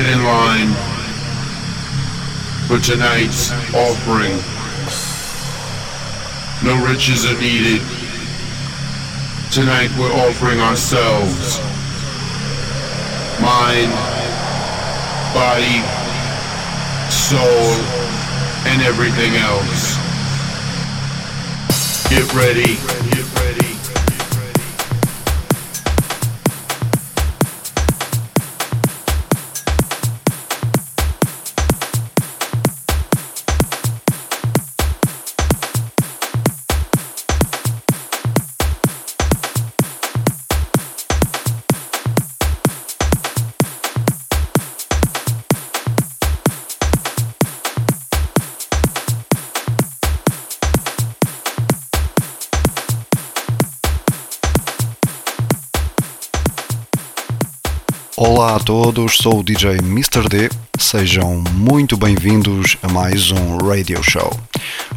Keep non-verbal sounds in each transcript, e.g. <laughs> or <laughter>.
Get in line for tonight's offering. No riches are needed. Tonight we're offering ourselves. Mind, body, soul, and everything else. Get ready. Olá a todos, sou o DJ Mr. D. Sejam muito bem-vindos a mais um Radio Show.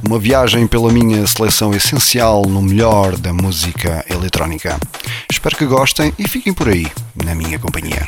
Uma viagem pela minha seleção essencial no melhor da música eletrónica. Espero que gostem e fiquem por aí, na minha companhia.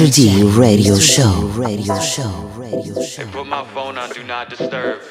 Master D Radio Show. Radio Show. Radio Show. And put my phone on Do Not Disturb.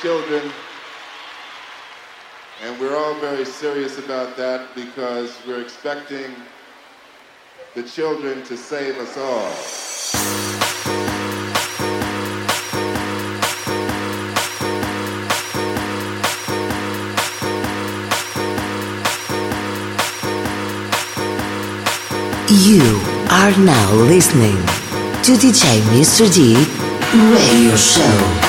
children. And we're all very serious about that because we're expecting the children to save us all. You are now listening to DJ Mr. D Radio Show.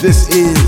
This is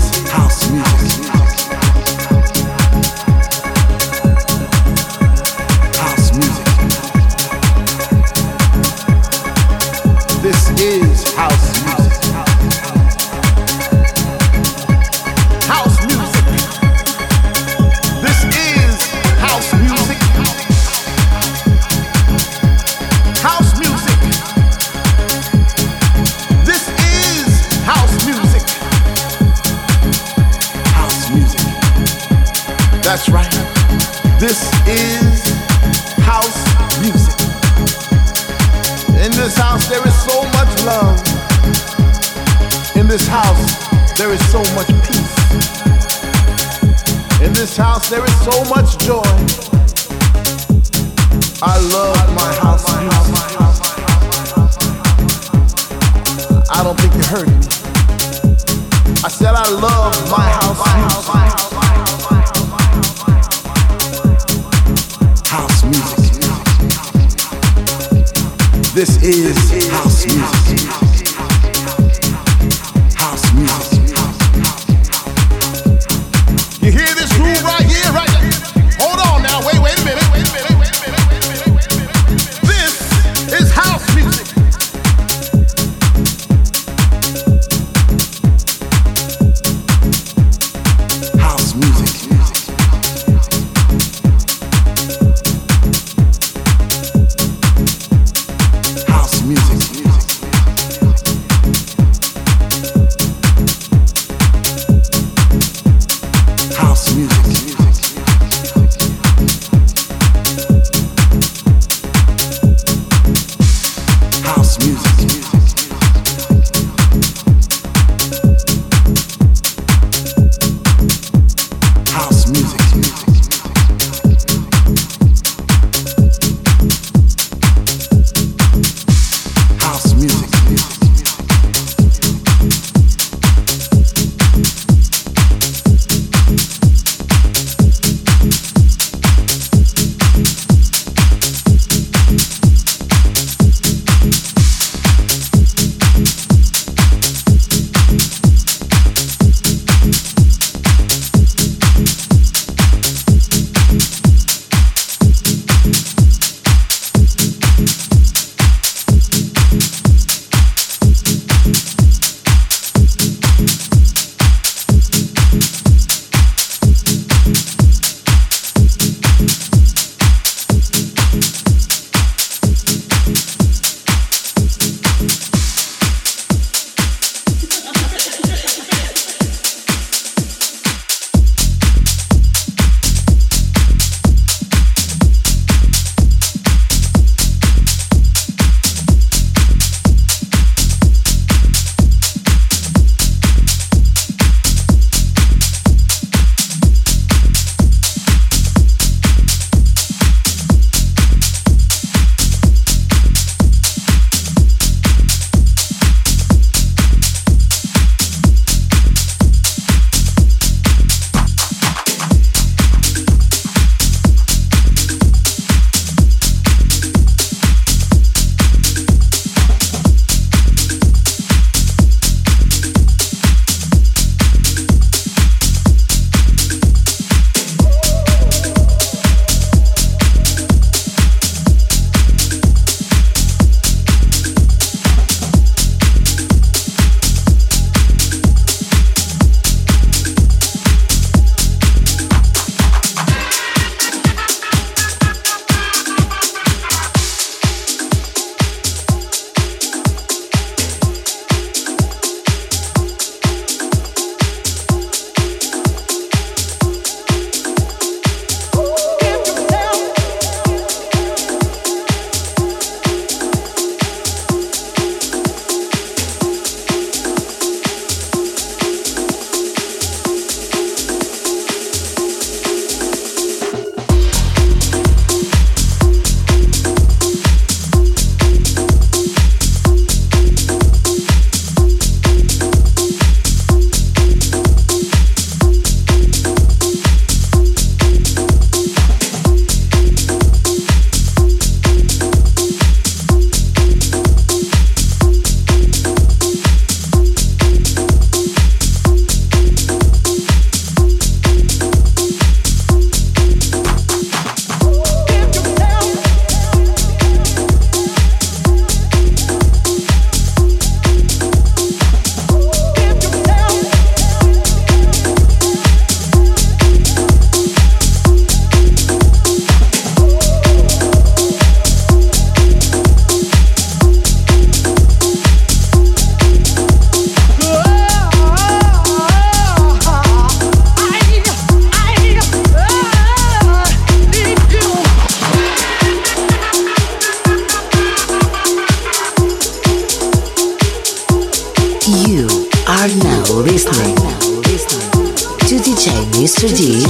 Mr. D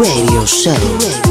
Radio Show. Radio Show.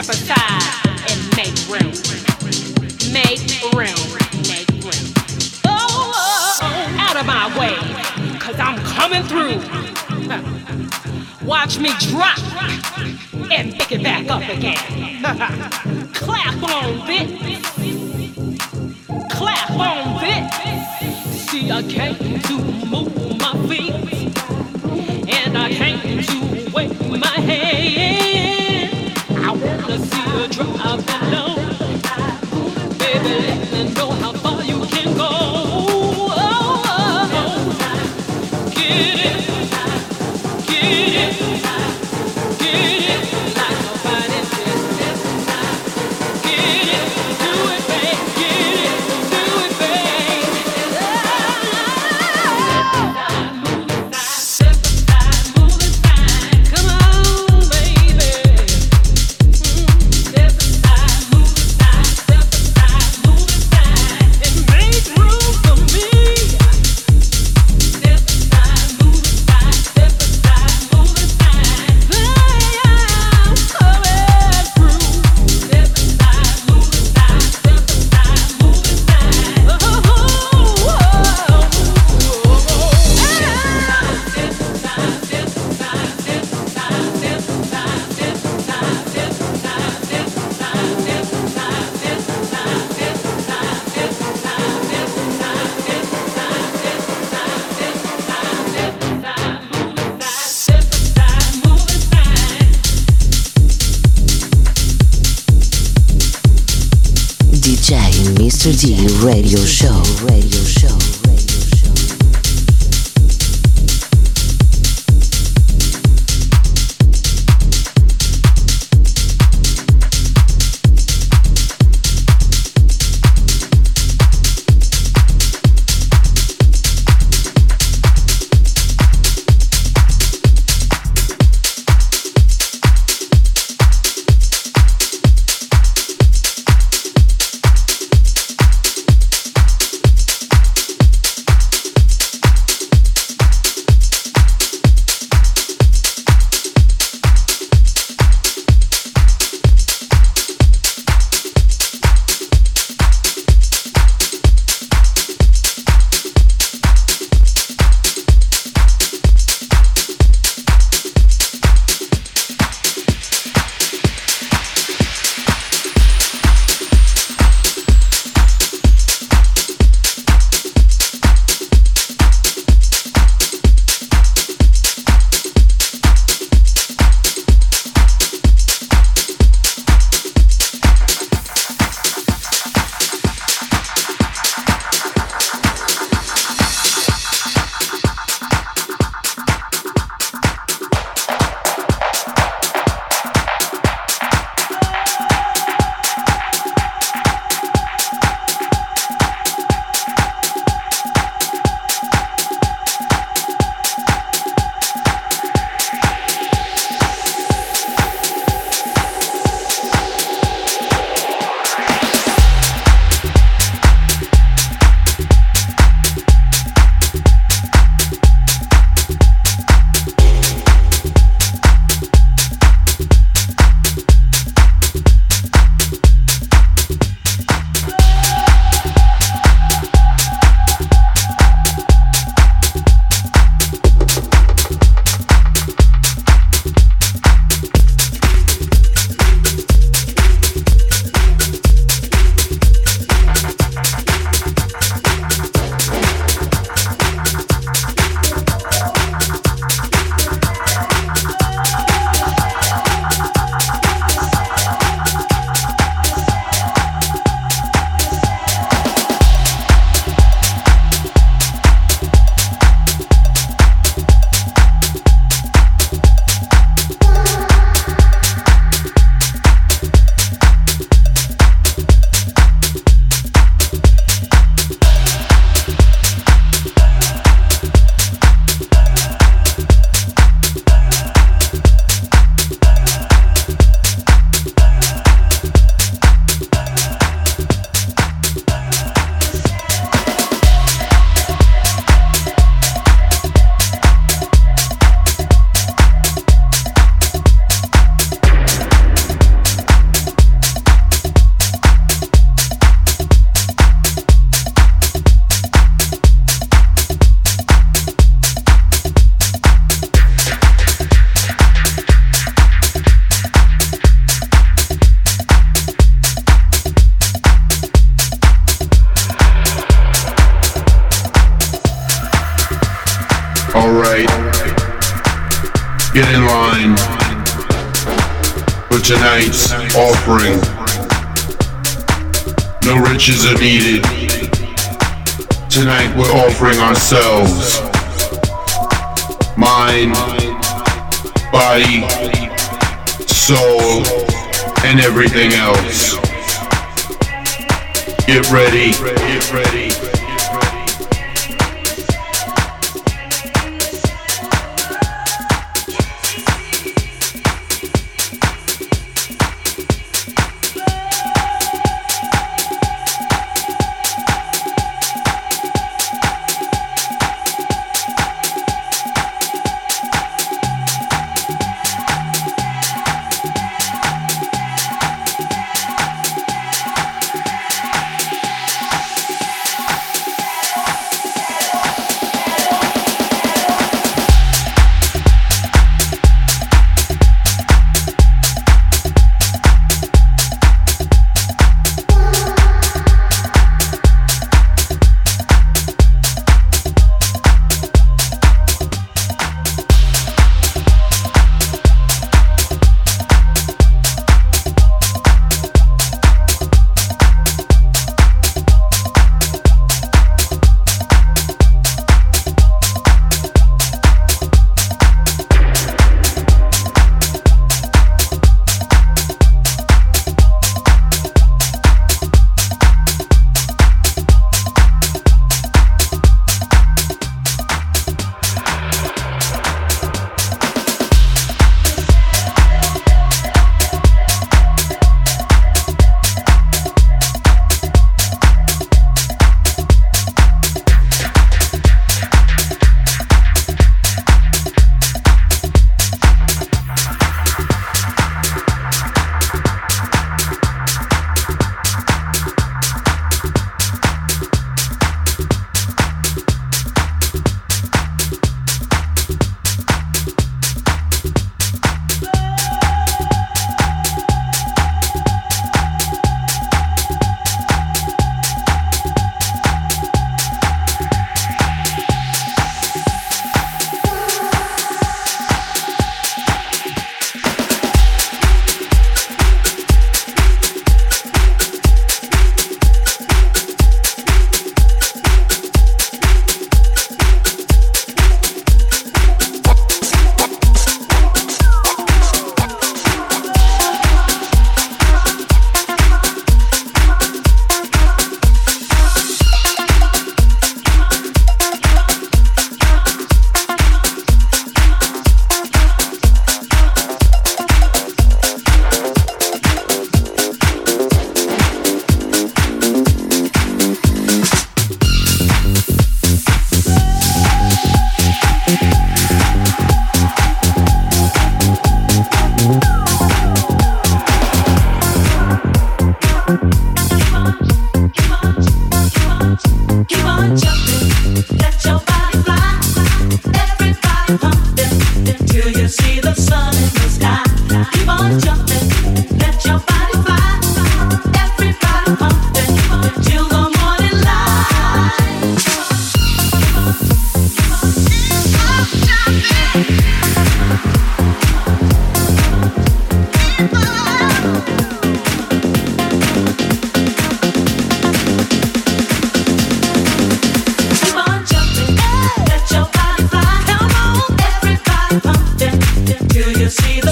And make room. Make room. Make room. Oh, out of my way, cause I'm coming through. Watch me drop and pick it back up again. <laughs> Clap on this. Clap on this. See, I came to move my feet, and I came to wave my hands. Mind, body, soul, and everything else. Get ready. Get ready.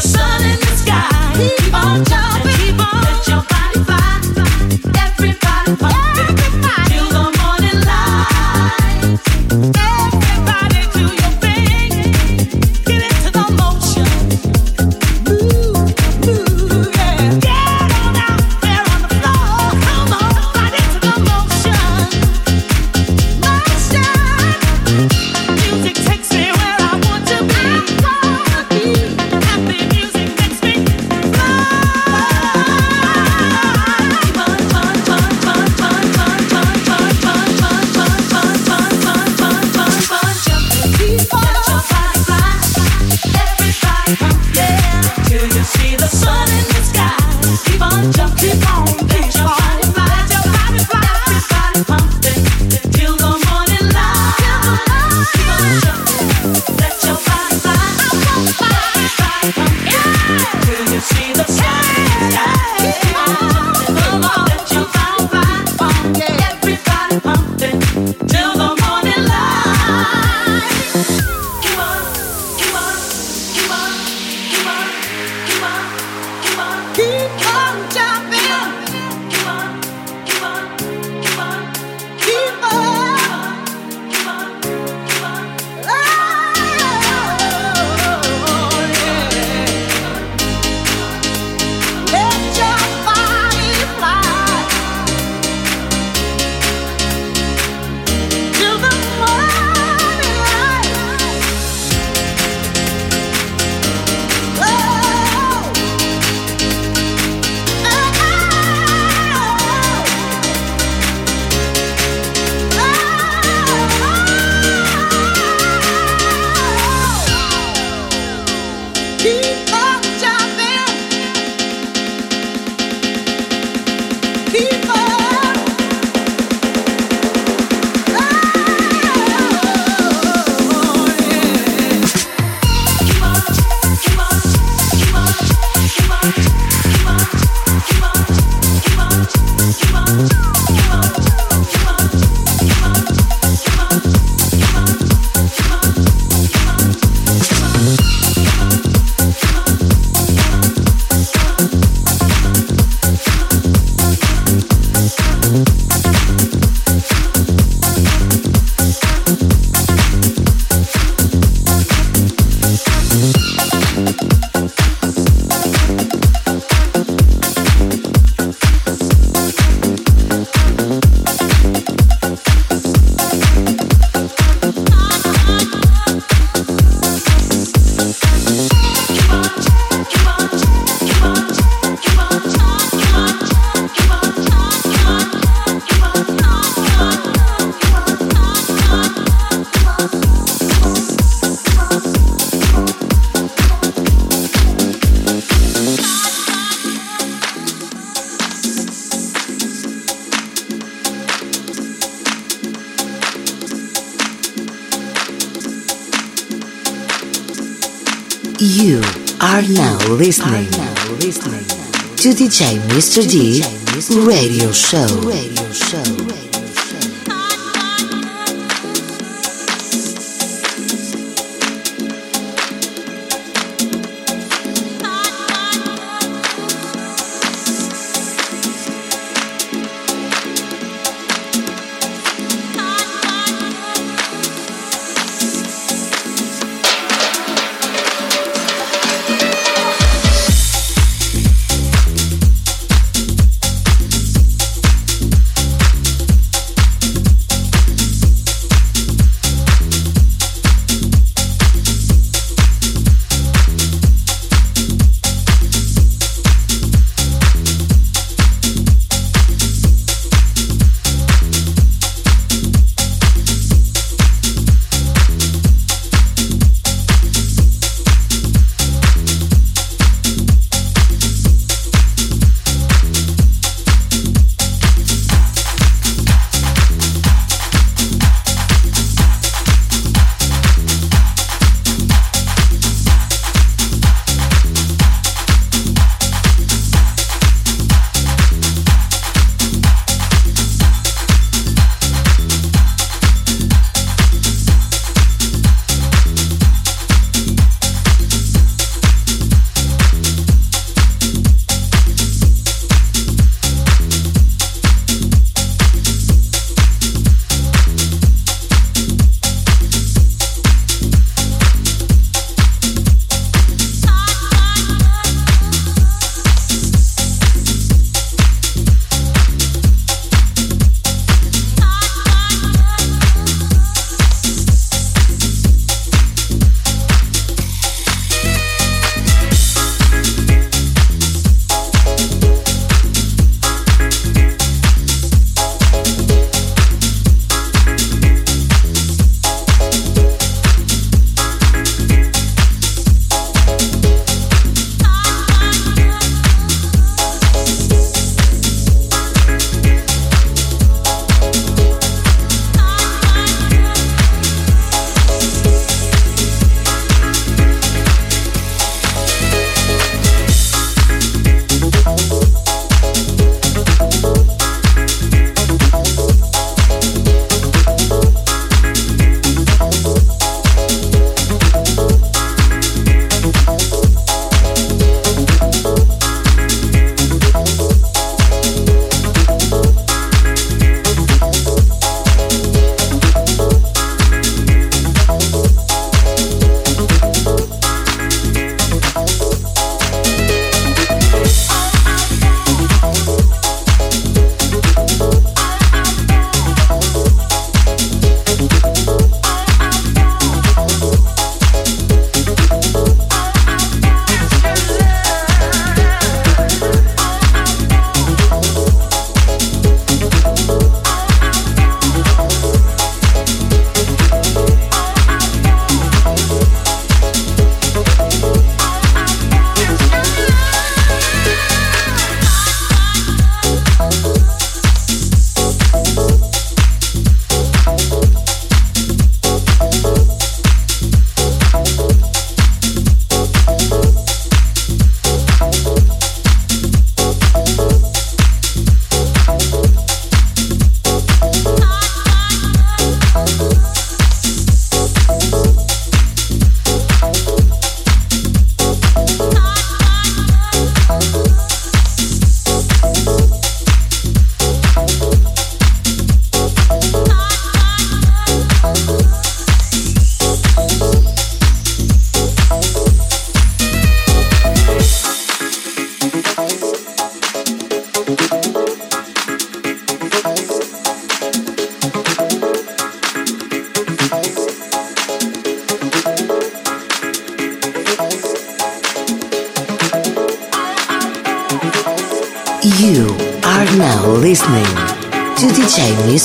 sun in the sky. Keep on shining. Listening, to DJ Mr. D Radio Show. Radio Show.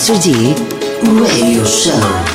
DJ Mr. D Radio Show.